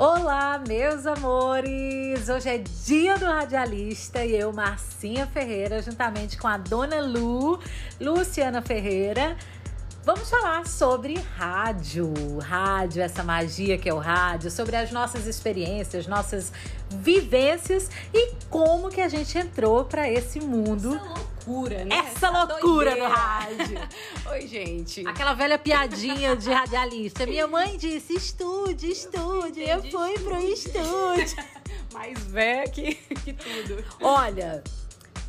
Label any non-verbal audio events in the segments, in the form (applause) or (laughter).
Olá, meus amores! Hoje é dia do radialista e eu, Marcinha Ferreira, juntamente com a dona Lu, Luciana Ferreira, vamos falar sobre rádio. Rádio, essa magia que é o rádio, sobre as nossas experiências, nossas vivências e como que a gente entrou para esse mundo. Essa loucura, né? Essa, essa loucura doideira. no rádio. (laughs) Oi, gente. Aquela velha piadinha de radialista. Minha mãe disse: estude, estude. Eu fui pro estúdio. (laughs) Mais velha que, que tudo. Olha,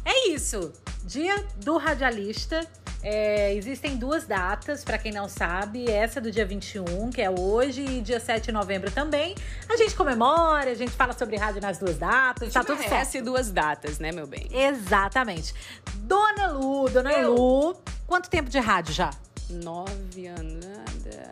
é isso. Dia do radialista. É, existem duas datas, para quem não sabe. Essa é do dia 21, que é hoje, e dia 7 de novembro também. A gente comemora, a gente fala sobre rádio nas duas datas, tá tudo certo. duas datas, né, meu bem? Exatamente. Dona Lu, Dona Eu. Lu, quanto tempo de rádio já? Nove anos.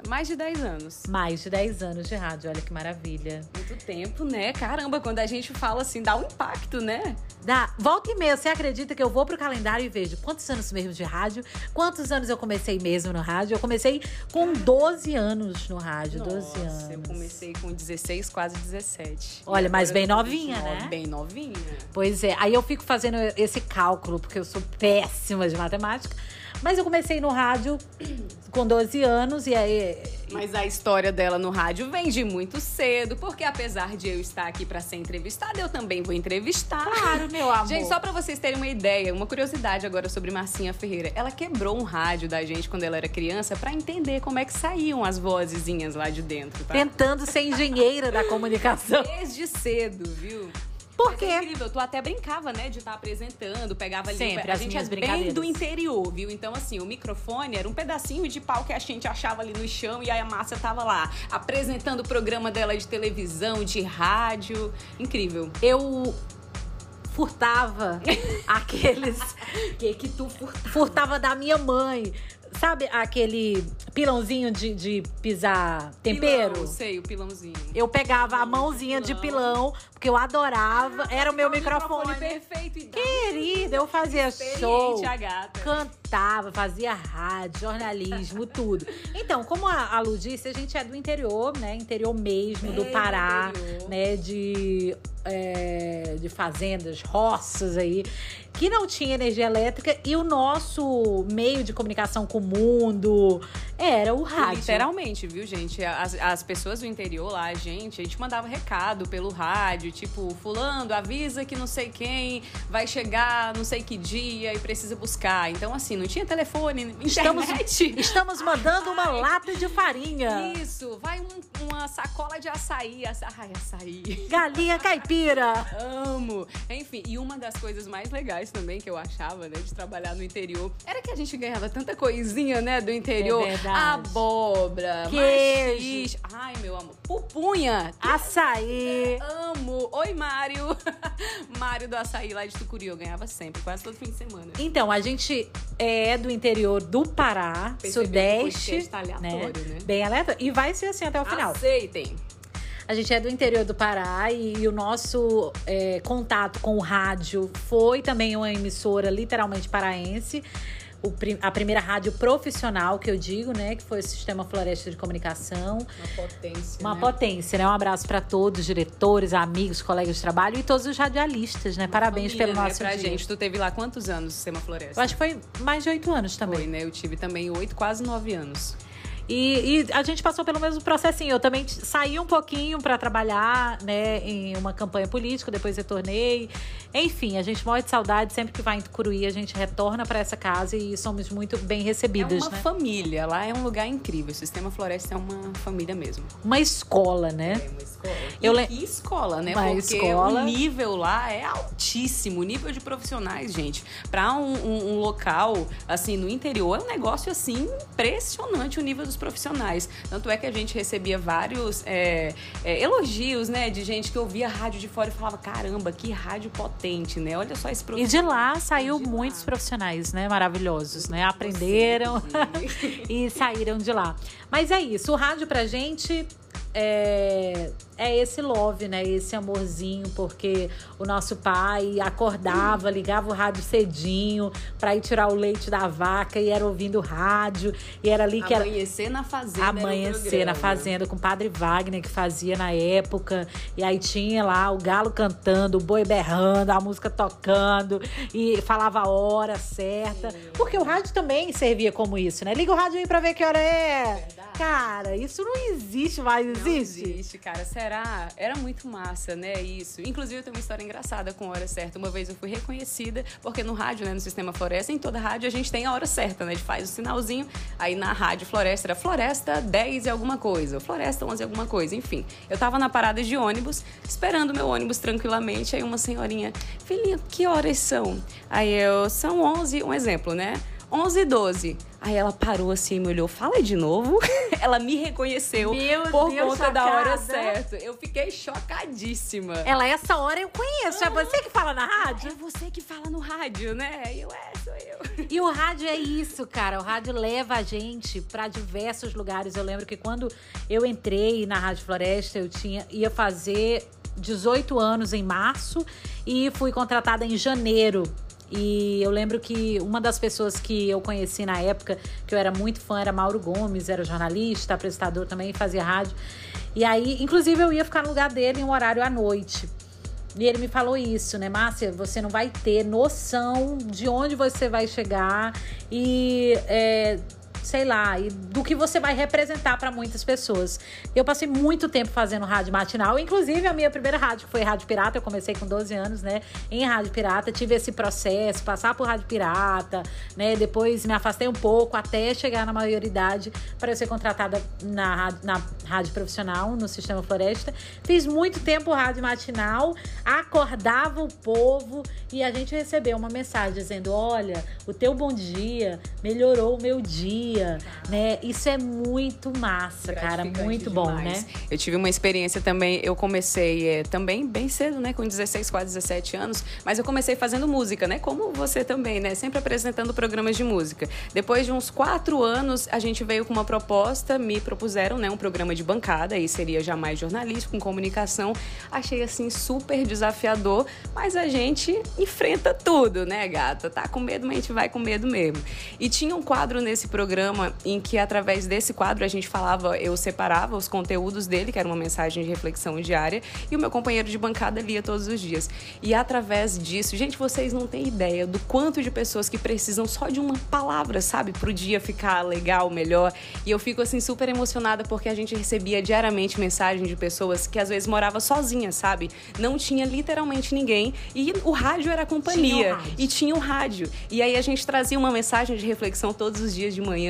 Mais de dez anos. Mais de dez anos de rádio, olha que maravilha. Muito tempo, né? Caramba, quando a gente fala assim, dá um impacto, né? Dá. Volta e meia, você acredita que eu vou pro calendário e vejo quantos anos mesmo de rádio? Quantos anos eu comecei mesmo no rádio? Eu comecei com 12 anos no rádio, Nossa, 12 anos. Eu comecei com 16, quase 17. Olha, mas bem novinha, né? Bem novinha. Pois é. Aí eu fico fazendo esse cálculo, porque eu sou péssima de matemática. Mas eu comecei no rádio com 12 anos e aí. Mas a história dela no rádio vem de muito cedo, porque apesar de eu estar aqui para ser entrevistada, eu também vou entrevistar. Claro, meu amor. Gente, só para vocês terem uma ideia, uma curiosidade agora sobre Marcinha Ferreira. Ela quebrou um rádio da gente quando ela era criança para entender como é que saíam as vozezinhas lá de dentro, tá? Tentando ser engenheira da comunicação. Desde cedo, viu? Por quê? É incrível, tu até brincava, né, de estar tá apresentando, pegava ali. Sempre, a gente é bem do interior, viu? Então, assim, o microfone era um pedacinho de pau que a gente achava ali no chão e aí a Márcia tava lá, apresentando o programa dela de televisão, de rádio. Incrível. Eu furtava (laughs) aqueles. que que tu furtava? Furtava da minha mãe. Sabe aquele pilãozinho de, de pisar tempero? Pilão, sei, o pilãozinho. Eu pegava a mãozinha pilão. de pilão, porque eu adorava. Ah, era o meu microfone. microfone perfeito. Querida, eu fazia show. A gata. Cantava, fazia rádio, jornalismo, (laughs) tudo. Então, como a, Lu disse, a gente é do interior, né? Interior mesmo, do Pará, né? De é, de fazendas, roças aí, que não tinha energia elétrica e o nosso meio de comunicação com o mundo era o rádio. Literalmente, viu, gente? As, as pessoas do interior lá, a gente, a gente mandava recado pelo rádio, tipo, fulano, avisa que não sei quem vai chegar não sei que dia e precisa buscar. Então, assim, não tinha telefone, internet. Estamos, estamos mandando uma Ai, lata de farinha. Isso, vai um, uma sacola de açaí. Ai, açaí. Galinha caipira. Amo. Enfim, e uma das coisas mais legais também que eu achava, né, de trabalhar no interior, era que a gente ganhava tanta coisinha, né, do interior. É verdade. Abóbora, queijo. Ai, meu amor. Pupunha. Açaí. Amo. Oi, Mário. (laughs) Mário do açaí lá de Tucuri. Eu ganhava sempre, quase todo fim de semana. Então, a gente é do interior do Pará, sudeste. Aleatório, né? né? Bem aleatório. E vai ser assim até o final. Aceitem. A gente é do interior do Pará e, e o nosso é, contato com o rádio foi também uma emissora literalmente paraense o, a primeira rádio profissional que eu digo, né? Que foi o Sistema Floresta de Comunicação. Uma potência. Uma né? potência, né? Um abraço para todos, diretores, amigos, colegas de trabalho e todos os radialistas, né? Uma Parabéns família, pelo né? nosso pra dia. gente. Tu teve lá quantos anos, Sistema Floresta? Eu acho que foi mais de oito anos também. Foi, né? Eu tive também oito, quase nove anos. E, e, a gente passou pelo mesmo processinho. Eu também saí um pouquinho para trabalhar, né, em uma campanha política, depois retornei. Enfim, a gente morre de saudade sempre que vai em Tucuruí, a gente retorna para essa casa e somos muito bem recebidas. É uma né? família, lá é um lugar incrível. O Sistema Floresta é uma família mesmo. Uma escola, né? É uma escola. Eu e que escola, né? Uma Porque escola. o nível lá é altíssimo, o nível de profissionais, gente. Para um, um, um local assim no interior é um negócio assim impressionante o nível dos profissionais. Tanto é que a gente recebia vários é, é, elogios, né, de gente que ouvia rádio de fora e falava: caramba, que rádio potente, né? Olha só esse E de lá saiu de muitos lá. profissionais, né, maravilhosos, né? Aprenderam (laughs) e saíram de lá. Mas é isso, o rádio pra gente é, é esse love, né? Esse amorzinho, porque o nosso pai acordava, ligava o rádio cedinho para ir tirar o leite da vaca e era ouvindo rádio. E era ali que era. Amanhecer na fazenda. Amanhecer na fazenda, com o padre Wagner, que fazia na época. E aí tinha lá o galo cantando, o boi berrando, a música tocando, e falava a hora certa. Porque o rádio também servia como isso, né? Liga o rádio aí pra ver que hora é. Cara, isso não existe mais, existe? Não existe, cara. Será? Era muito massa, né? Isso. Inclusive, eu tenho uma história engraçada com a hora certa. Uma vez eu fui reconhecida, porque no rádio, né, no sistema Floresta, em toda rádio a gente tem a hora certa, né? A gente faz o sinalzinho. Aí na rádio Floresta era Floresta 10 e alguma coisa, Floresta 11 e alguma coisa, enfim. Eu tava na parada de ônibus, esperando meu ônibus tranquilamente. Aí uma senhorinha, filhinha, que horas são? Aí eu, são 11, um exemplo, né? 11 e 12. Aí ela parou assim e me olhou, fala de novo. (laughs) ela me reconheceu Meu por Deus, conta chocada. da hora certa. Eu fiquei chocadíssima. Ela, essa hora eu conheço. É você que fala na rádio? É você que fala no rádio, né? Eu, é, sou eu. E o rádio é isso, cara. O rádio leva a gente para diversos lugares. Eu lembro que quando eu entrei na Rádio Floresta, eu tinha ia fazer 18 anos em março e fui contratada em janeiro e eu lembro que uma das pessoas que eu conheci na época, que eu era muito fã, era Mauro Gomes, era jornalista, apresentador também, fazia rádio. E aí, inclusive, eu ia ficar no lugar dele em um horário à noite. E ele me falou isso, né, Márcia? Você não vai ter noção de onde você vai chegar e é, sei lá, e do que você vai representar para muitas pessoas. Eu passei muito tempo fazendo rádio matinal, inclusive a minha primeira rádio foi Rádio Pirata, eu comecei com 12 anos, né, em Rádio Pirata, tive esse processo, passar por Rádio Pirata, né, depois me afastei um pouco até chegar na maioridade para eu ser contratada na, na rádio profissional, no Sistema Floresta. Fiz muito tempo rádio matinal, acordava o povo e a gente recebeu uma mensagem dizendo: "Olha, o teu bom dia melhorou o meu dia" dia, né? Isso é muito massa, cara, muito bom, né? Eu tive uma experiência também, eu comecei é, também bem cedo, né, com 16, quase 17 anos, mas eu comecei fazendo música, né, como você também, né, sempre apresentando programas de música. Depois de uns quatro anos, a gente veio com uma proposta, me propuseram, né, um programa de bancada, aí seria jamais jornalístico, com comunicação. Achei assim super desafiador, mas a gente enfrenta tudo, né, gata? Tá com medo, mas a gente vai com medo mesmo. E tinha um quadro nesse programa programa em que, através desse quadro, a gente falava, eu separava os conteúdos dele, que era uma mensagem de reflexão diária, e o meu companheiro de bancada lia todos os dias. E através disso, gente, vocês não têm ideia do quanto de pessoas que precisam só de uma palavra, sabe, pro dia ficar legal, melhor. E eu fico assim super emocionada porque a gente recebia diariamente mensagens de pessoas que às vezes morava sozinha, sabe? Não tinha literalmente ninguém e o rádio era a companhia tinha e tinha o rádio. E aí a gente trazia uma mensagem de reflexão todos os dias de manhã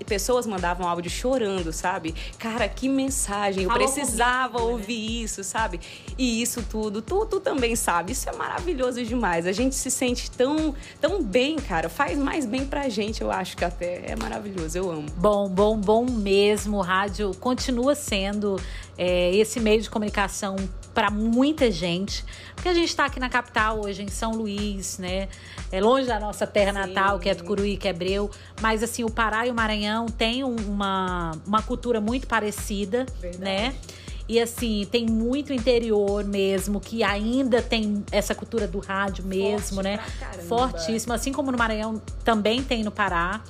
e pessoas mandavam áudio chorando, sabe? Cara, que mensagem, eu precisava comigo, né? ouvir né? isso, sabe? E isso tudo, tu, tu também sabe, isso é maravilhoso demais. A gente se sente tão, tão bem, cara, faz mais bem pra gente, eu acho que até é maravilhoso, eu amo. Bom, bom, bom mesmo. O rádio continua sendo é, esse meio de comunicação para muita gente. Porque a gente está aqui na capital hoje, em São Luís, né? É longe da nossa terra Sim. natal, que é Tucuruí, que é Breu. Mas, assim, o Pará e o Maranhão têm uma, uma cultura muito parecida, Verdade. né? E assim, tem muito interior mesmo, que ainda tem essa cultura do rádio mesmo, Forte né? Fortíssimo. Assim como no Maranhão também tem no Pará.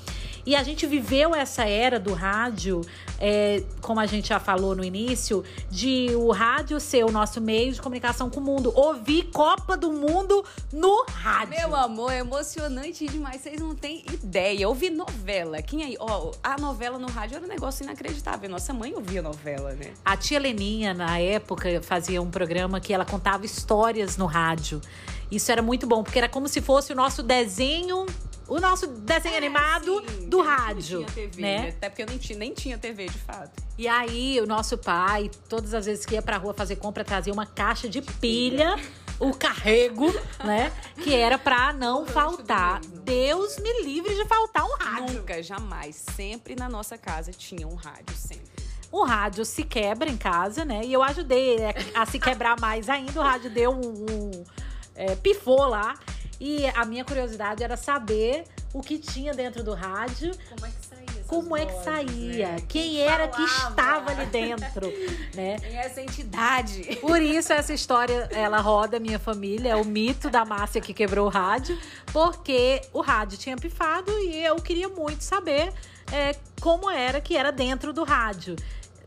E a gente viveu essa era do rádio, é, como a gente já falou no início, de o rádio ser o nosso meio de comunicação com o mundo. Ouvir Copa do Mundo no rádio. Meu amor, é emocionante demais. Vocês não têm ideia. Ouvir novela. Quem aí? Ó, a novela no rádio era um negócio inacreditável. Nossa mãe ouvia novela, né? A tia Leninha, na época, fazia um programa que ela contava histórias no rádio. Isso era muito bom, porque era como se fosse o nosso desenho o nosso desenho é, animado sim, do rádio. Tinha TV, né? Até porque eu nem tinha, nem tinha TV, de fato. E aí, o nosso pai, todas as vezes que ia pra rua fazer compra, trazia uma caixa de pilha, o carrego, (laughs) né? Que era pra não faltar. Deus me livre de faltar um rádio. Nunca, jamais. Sempre na nossa casa tinha um rádio, sempre. O rádio se quebra em casa, né? E eu ajudei a se quebrar mais ainda. O rádio deu um, um é, pifou lá. E a minha curiosidade era saber o que tinha dentro do rádio. Como é que saía? como é que saía, né? quem era que estava ali dentro, (laughs) né? Quem é essa entidade? Por isso essa história ela roda minha família, é o mito da Márcia que quebrou o rádio, porque o rádio tinha pifado e eu queria muito saber é, como era que era dentro do rádio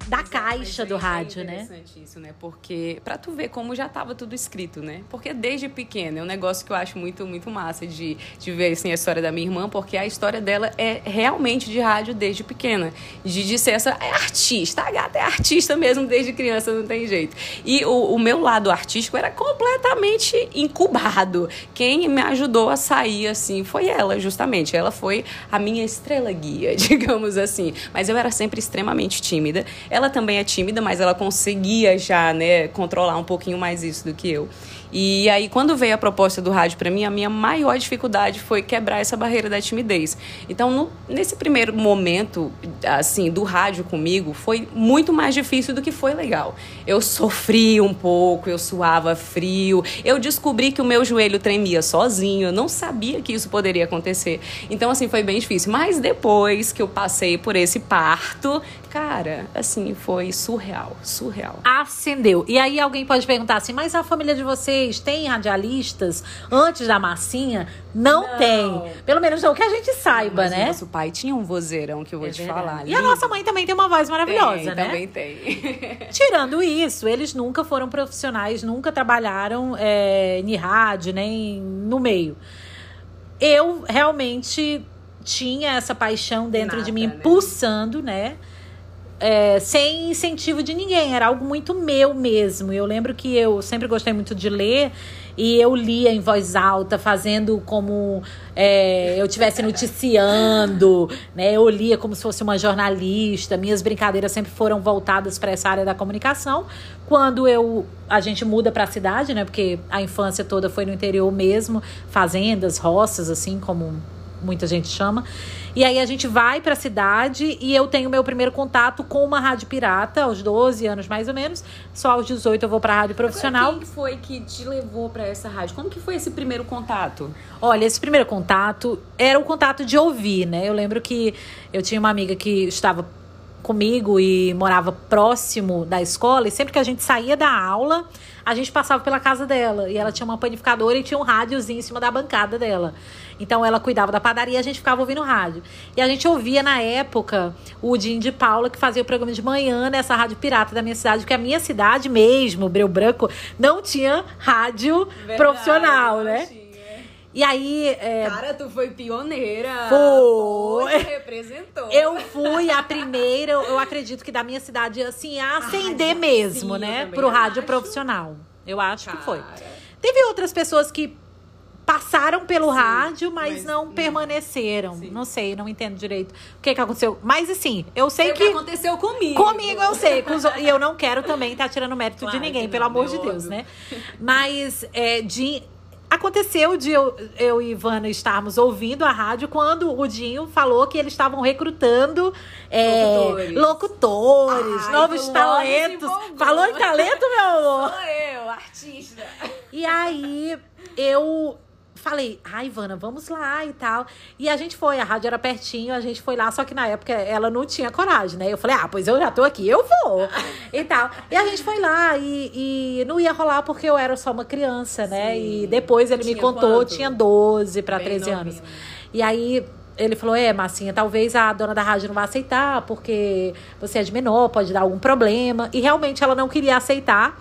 da Exato, caixa do é rádio, né? É interessante isso, né? Porque para tu ver como já estava tudo escrito, né? Porque desde pequena é um negócio que eu acho muito muito massa de, de ver assim a história da minha irmã, porque a história dela é realmente de rádio desde pequena, de, de ser essa é artista, a gata é artista mesmo desde criança, não tem jeito. E o, o meu lado artístico era completamente incubado. Quem me ajudou a sair assim foi ela, justamente. Ela foi a minha estrela guia, (laughs) digamos assim. Mas eu era sempre extremamente tímida ela também é tímida, mas ela conseguia já, né, controlar um pouquinho mais isso do que eu. E aí, quando veio a proposta do rádio para mim, a minha maior dificuldade foi quebrar essa barreira da timidez. Então, no, nesse primeiro momento, assim, do rádio comigo, foi muito mais difícil do que foi legal. Eu sofri um pouco, eu suava frio, eu descobri que o meu joelho tremia sozinho, eu não sabia que isso poderia acontecer. Então, assim, foi bem difícil. Mas depois que eu passei por esse parto, cara, assim, foi surreal, surreal. Acendeu. E aí alguém pode perguntar assim, mas a família de vocês tem radialistas antes da massinha? Não, não. tem. Pelo menos não que a gente saiba, mas né? Nosso pai tinha um vozeirão que eu vou é te verdade. falar. E a nossa mãe também tem uma voz maravilhosa, tem, né? Também tem. (laughs) Tirando isso, eles nunca foram profissionais, nunca trabalharam é, em rádio, nem no meio. Eu realmente tinha essa paixão dentro Nada, de mim, né? pulsando, né? É, sem incentivo de ninguém, era algo muito meu mesmo. Eu lembro que eu sempre gostei muito de ler e eu lia em voz alta, fazendo como é, eu estivesse noticiando, né? Eu lia como se fosse uma jornalista. Minhas brincadeiras sempre foram voltadas para essa área da comunicação. Quando eu a gente muda para a cidade, né? Porque a infância toda foi no interior mesmo, fazendas, roças, assim como muita gente chama. E aí a gente vai para a cidade e eu tenho meu primeiro contato com uma rádio pirata, aos 12 anos mais ou menos. Só aos 18 eu vou para a rádio profissional. Agora, quem foi que te levou para essa rádio? Como que foi esse primeiro contato? Olha, esse primeiro contato era o contato de ouvir, né? Eu lembro que eu tinha uma amiga que estava comigo e morava próximo da escola, e sempre que a gente saía da aula, a gente passava pela casa dela. E ela tinha uma panificadora e tinha um rádiozinho em cima da bancada dela. Então ela cuidava da padaria e a gente ficava ouvindo rádio. E a gente ouvia na época o Dinho de Paula, que fazia o programa de manhã nessa rádio pirata da minha cidade, porque a minha cidade mesmo, Breu Branco, não tinha rádio Verdade, profissional, né? Tinha. E aí. É... Cara, tu foi pioneira. Foi. representou. Eu fui a primeira, eu acredito que da minha cidade, assim, a acender mesmo, sim, né? Pro rádio acho. profissional. Eu acho Cara. que foi. Teve outras pessoas que passaram pelo sim, rádio, mas, mas não, não, permaneceram. Sim. Não sei, não entendo direito o que, que aconteceu. Mas assim, eu sei que. O que aconteceu comigo. Comigo eu sei. E eu não quero também estar tá tirando mérito claro de ninguém, pelo amor de Deus, né? Mas é, de Aconteceu de eu, eu e Ivana estarmos ouvindo a rádio quando o Dinho falou que eles estavam recrutando é, locutores, locutores Ai, novos talentos. Falou em talento, meu amor? Sou eu, artista. E aí eu falei, ai, Ivana, vamos lá e tal. E a gente foi, a rádio era pertinho, a gente foi lá, só que na época ela não tinha coragem, né? Eu falei, ah, pois eu já tô aqui, eu vou. e tal. E a gente foi lá e, e não ia rolar porque eu era só uma criança, né? Sim. E depois ele tinha me contou, quanto? tinha 12 para 13 anos. E aí ele falou: É, Massinha, talvez a dona da rádio não vá aceitar, porque você é de menor, pode dar algum problema. E realmente ela não queria aceitar.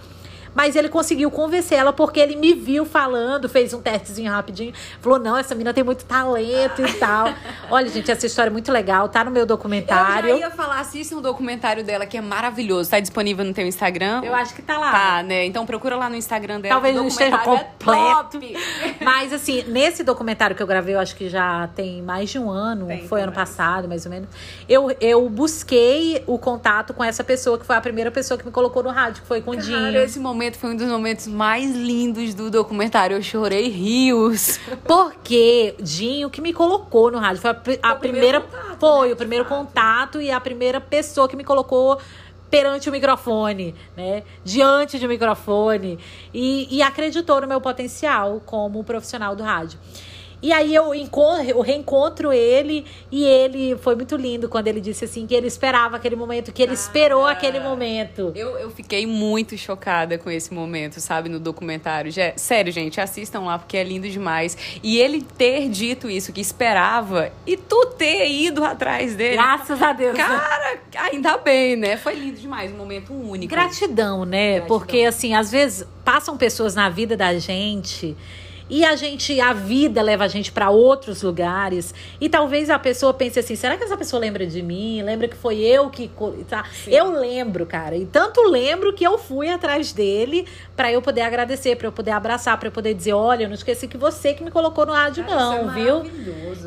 Mas ele conseguiu convencer ela porque ele me viu falando, fez um testezinho rapidinho, falou: não, essa menina tem muito talento e tal. (laughs) Olha, gente, essa história é muito legal, tá no meu documentário. Eu já ia falar, assistam um documentário dela que é maravilhoso. Tá disponível no teu Instagram? Eu acho que tá lá. Tá, né? Então procura lá no Instagram dela. Talvez não esteja é completo. É (laughs) mas assim, nesse documentário que eu gravei, eu acho que já tem mais de um ano, tem, foi ano mais. passado, mais ou menos. Eu, eu busquei o contato com essa pessoa que foi a primeira pessoa que me colocou no rádio, que foi com o Dinho. esse momento momento foi um dos momentos mais lindos do documentário. Eu chorei rios. (laughs) Porque Dinho que me colocou no rádio. Foi a, a primeira. Contato, foi né? o primeiro contato e a primeira pessoa que me colocou perante o microfone, né? Diante de um microfone. E, e acreditou no meu potencial como profissional do rádio. E aí eu, encontro, eu reencontro ele e ele foi muito lindo quando ele disse assim que ele esperava aquele momento, que ele esperou aquele momento. Eu, eu fiquei muito chocada com esse momento, sabe, no documentário. Já, sério, gente, assistam lá porque é lindo demais. E ele ter dito isso, que esperava, e tu ter ido atrás dele. Graças a Deus. Cara, ainda bem, né? Foi lindo demais, um momento único. Gratidão, né? Gratidão. Porque assim, às vezes passam pessoas na vida da gente e a gente, a vida leva a gente para outros lugares. E talvez a pessoa pense assim: será que essa pessoa lembra de mim? Lembra que foi eu que. Tá? Eu lembro, cara. E tanto lembro que eu fui atrás dele para eu poder agradecer, para eu poder abraçar, para eu poder dizer: olha, eu não esqueci que você que me colocou no rádio, Cara, não, é viu?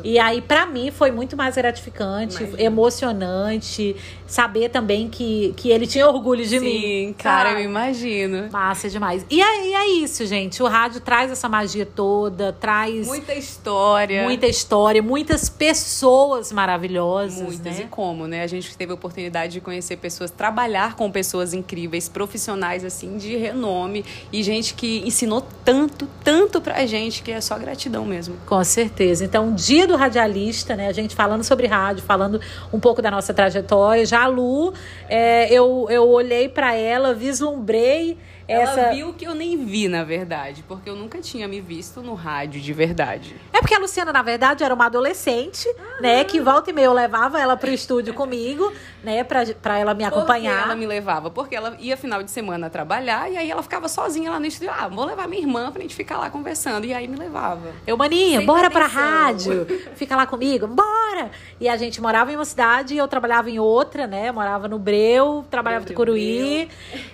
E aí, para mim, foi muito mais gratificante, Imagina. emocionante. Saber também que, que ele tinha orgulho de mim. Sim, cara, eu sabe? imagino. Massa demais. E aí é isso, gente. O rádio traz essa magia toda, traz Muita história. muita história, muitas pessoas maravilhosas, Muitas. E né? como, né? A gente teve a oportunidade de conhecer pessoas, trabalhar com pessoas incríveis, profissionais, assim, de renome. E gente que ensinou tanto, tanto pra gente, que é só gratidão mesmo. Com certeza. Então, dia do radialista, né? A gente falando sobre rádio, falando um pouco da nossa trajetória. Já a Lu, é, eu, eu olhei pra ela, vislumbrei essa. Ela viu que eu nem vi, na verdade, porque eu nunca tinha me visto no rádio de verdade. É porque a Luciana, na verdade, era uma adolescente, né? Que volta e meia eu levava ela pro estúdio (laughs) comigo, né? Pra, pra ela me acompanhar. ela me levava? Porque ela ia final de semana trabalhar e aí ela ficava sozinha lá no estúdio. Ah, vou levar minha irmã pra gente ficar lá conversando. E aí me levava. Eu, maninha, Sem bora pra atenção. rádio. (laughs) Fica lá comigo, bora! E a gente morava em uma cidade e eu trabalhava em outra, né? Morava no Breu, trabalhava em Breu, Tucuruí.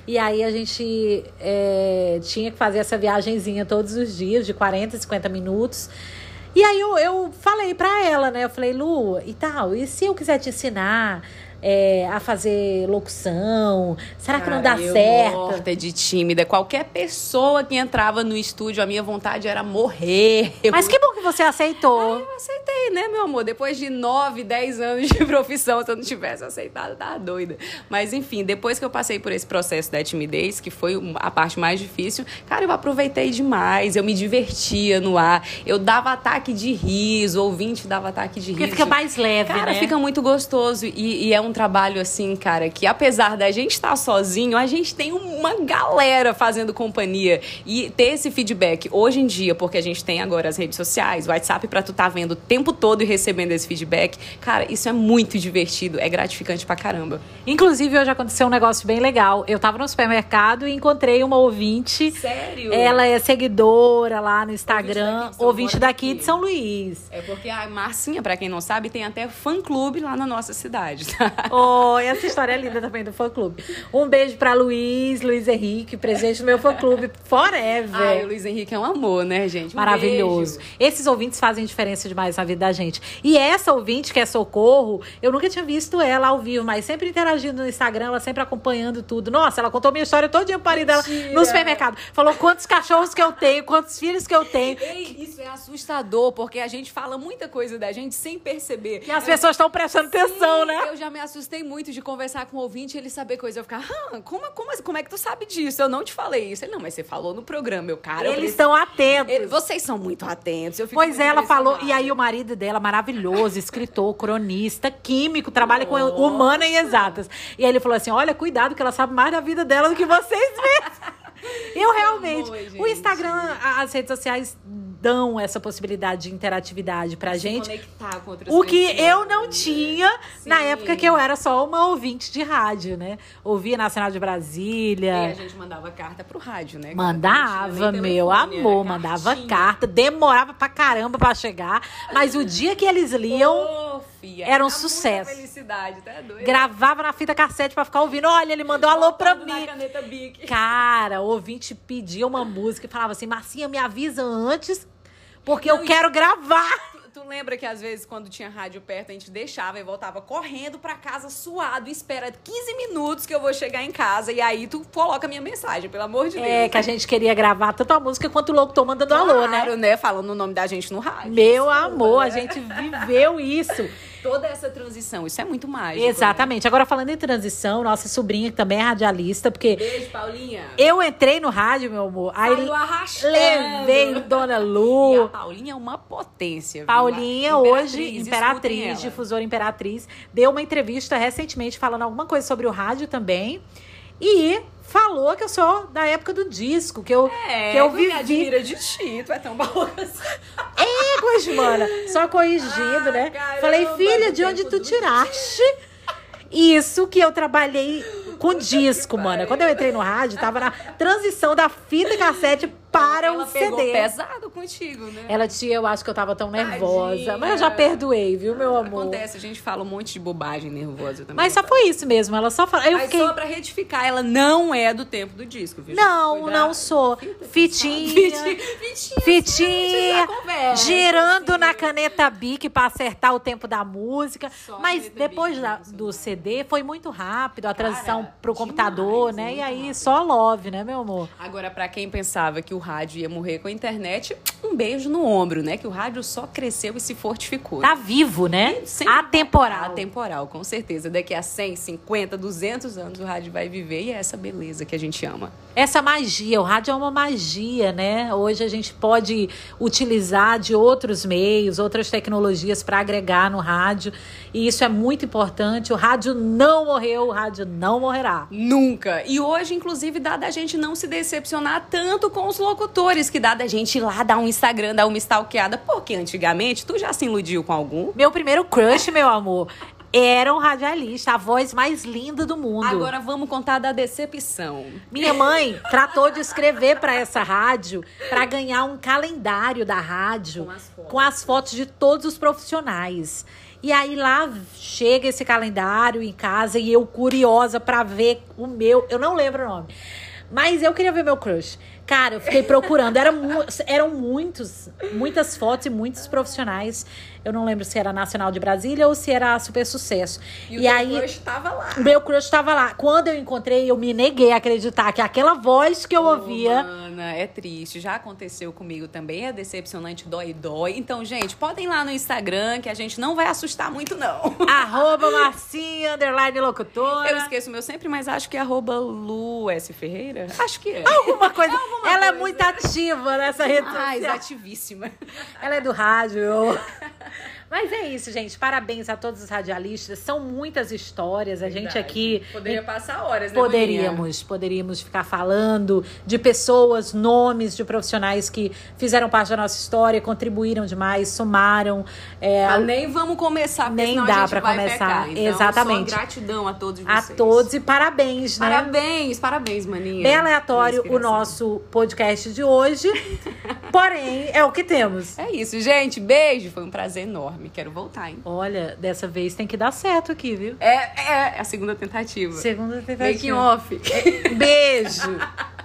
E aí a gente é, tinha que fazer essa viagenzinha todos os dias, de 40, 50 minutos. E aí eu, eu falei pra ela, né? Eu falei, Lu, e tal, e se eu quiser te ensinar é, a fazer locução? Será que não dá Cara, eu certo? morta de tímida. Qualquer pessoa que entrava no estúdio, a minha vontade era morrer. Eu Mas que bom que você aceitou. Eu aceitei, né, meu amor? Depois de 9, 10 anos de (laughs) profissão, se eu não tivesse aceitado, tava doida. Mas, enfim, depois que eu passei por esse processo da timidez, que foi a parte mais difícil, cara, eu aproveitei demais. Eu me divertia no ar. Eu dava ataque de riso, o ouvinte dava ataque de Porque riso. fica mais leve, Cara, né? fica muito gostoso. E, e é um trabalho assim, cara, que apesar da gente estar sozinho, a gente tem uma galera fazendo companhia. E ter esse feedback hoje em dia, porque a gente tem agora as redes sociais, o WhatsApp pra tu tá vendo o tempo todo e recebendo esse feedback, cara, isso é muito divertido, é gratificante pra caramba. Inclusive, hoje aconteceu um negócio bem legal. Eu tava no supermercado e encontrei uma ouvinte. Sério? Ela é seguidora lá no Instagram, daqui de São ouvinte daqui aqui. de São Luís. É porque a Marcinha, pra quem não sabe, tem até fã-clube lá na nossa cidade, tá? (laughs) Oh, e essa história é linda também do fã-clube. Um beijo pra Luiz, Luiz Henrique, presente do meu fã-clube forever. Ai, o Luiz Henrique é um amor, né, gente? Um Maravilhoso. beijo. Esses ouvintes fazem diferença demais na vida da gente. E essa ouvinte, que é Socorro, eu nunca tinha visto ela ao vivo, mas sempre interagindo no Instagram, ela sempre acompanhando tudo. Nossa, ela contou minha história todo dia pro marido dela no supermercado. Falou quantos cachorros que eu tenho, quantos filhos que eu tenho. Ei, isso é assustador, porque a gente fala muita coisa da gente sem perceber. E as pessoas estão prestando atenção, Sim, né? Eu já me assustei muito de conversar com o ouvinte e ele saber coisa. Eu ficar, ah, como, como, como é que tu sabe disso? Eu não te falei isso. Ele, não, mas você falou no programa, meu cara. Eles estão atentos. Ele- Vocês são muito atentos. Pois muito é, ela falou. E aí o marido dela, maravilhoso, escritor, cronista, químico, trabalha com humana e exatas. E aí ele falou assim: olha, cuidado, que ela sabe mais da vida dela do que vocês mesmos. (laughs) Eu realmente. amor, o. Instagram, as redes sociais dão essa possibilidade de interatividade pra Se gente. conectar com outras O que pessoas. eu não tinha na Sim. época que eu era só uma ouvinte de rádio, né? Ouvia Nacional de E a Brasília. gente mandava carta pro rádio, né? Mandava, meu telefone, amor, mandava cartinha. carta, demorava pra caramba pra chegar, mas o dia que eles liam, fia, era um muita sucesso. felicidade, tá doido? gravava na fita cassete pra ficar ouvindo. Olha, ele mandou alô pra na mim. Cara, o ouvinte pedia uma música e falava assim: Marcinha, me avisa antes, porque eu Não, e- quero gravar. Tu, tu lembra que às vezes, quando tinha rádio perto, a gente deixava e voltava correndo pra casa suado espera 15 minutos que eu vou chegar em casa. E aí tu coloca a minha mensagem, pelo amor de Deus. É, que a gente queria gravar tanto a música quanto o locutor mandando alô, né? Claro, né? Falando o nome da gente no rádio. Meu amor, a gente viveu isso. Toda essa transição. Isso é muito mágico. Exatamente. Né? Agora, falando em transição, nossa sobrinha, que também é radialista, porque. Beijo, Paulinha. Eu entrei no rádio, meu amor. Aí levei Dona Lu. E a Paulinha é uma potência. Paulinha, hoje, imperatriz, difusora imperatriz, deu uma entrevista recentemente falando alguma coisa sobre o rádio também. E falou que eu sou da época do disco, que eu, é, que eu vivi. Admira de ti, tu é tão boa assim. Éguas, mana. Só corrigindo, ah, né? Caramba, Falei, filha, de onde tu tiraste? Isso que eu trabalhei com disco, (laughs) mano. Quando eu entrei no rádio, tava na transição da fita cassete para ela um CD. pesado contigo, né? Ela tinha, eu acho que eu tava tão nervosa. Tadinha. Mas eu já perdoei, viu, meu amor? Acontece, a gente fala um monte de bobagem nervosa também. Mas só foi isso mesmo, ela só fala. Eu Mas fiquei... só pra retificar, ela não é do tempo do disco, viu? Não, não sou. Fitinha. Fitinha. Fitinha. Conversa, girando assim. na caneta Bic pra acertar o tempo da música. Só Mas depois da, do CD foi muito rápido, a transição Cara, pro computador, demais, né? E aí rápido. só love, né, meu amor? Agora, pra quem pensava que o rádio ia morrer com a internet, um beijo no ombro, né? Que o rádio só cresceu e se fortificou. Tá vivo, né? Atemporal. Atemporal, com certeza. Daqui a 100, 50, 200 anos o rádio vai viver e é essa beleza que a gente ama. Essa magia, o rádio é uma magia, né? Hoje a gente pode utilizar de outros meios, outras tecnologias para agregar no rádio. E isso é muito importante. O rádio não morreu, o rádio não morrerá. Nunca. E hoje, inclusive, dá da gente não se decepcionar tanto com os locutores, que dá da gente ir lá dar um Instagram, dar uma stalkeada. Porque antigamente, tu já se iludiu com algum? Meu primeiro crush, meu amor, era um radialista, a voz mais linda do mundo. Agora vamos contar da decepção. Minha mãe tratou de escrever para essa rádio para ganhar um calendário da rádio com as, com as fotos de todos os profissionais. E aí lá chega esse calendário em casa e eu curiosa para ver o meu, eu não lembro o nome. Mas eu queria ver meu crush. Cara, eu fiquei procurando. Era mu eram muitos, muitas fotos e muitos profissionais. Eu não lembro se era Nacional de Brasília ou se era Super Sucesso. E, e o aí, crush tava lá. Meu crush tava lá. Quando eu encontrei, eu me neguei a acreditar que aquela voz que eu oh, ouvia. Mana, é triste. Já aconteceu comigo também. É decepcionante, dói, dói. Então, gente, podem ir lá no Instagram que a gente não vai assustar muito, não. (laughs) Arroba Marcinha, underline locutora. Eu esqueço o meu sempre, mas acho que é arroba Lu S. Ferreira. Acho que é. Alguma coisa. É ela é coisa. é muito ativa nessa (laughs) rede social. social. ativíssima. Ela é do rádio. Mas é isso, gente. Parabéns a todos os radialistas. São muitas histórias. A Verdade. gente aqui. Poderia passar horas, né? Poderíamos. Poderíamos ficar falando de pessoas, nomes de profissionais que fizeram parte da nossa história, contribuíram demais, somaram. É, Mas nem vamos começar, nem dá para começar. Então, Exatamente. Só gratidão a todos vocês. A todos e parabéns, né? Parabéns, parabéns, maninha. Bem aleatório o nosso podcast de hoje. (laughs) Porém, é o que temos. É isso, gente. Beijo. Foi um prazer enorme enorme. Quero voltar, hein? Olha, dessa vez tem que dar certo aqui, viu? É, é, é a segunda tentativa. Segunda tentativa. Making off. Beijo. (laughs)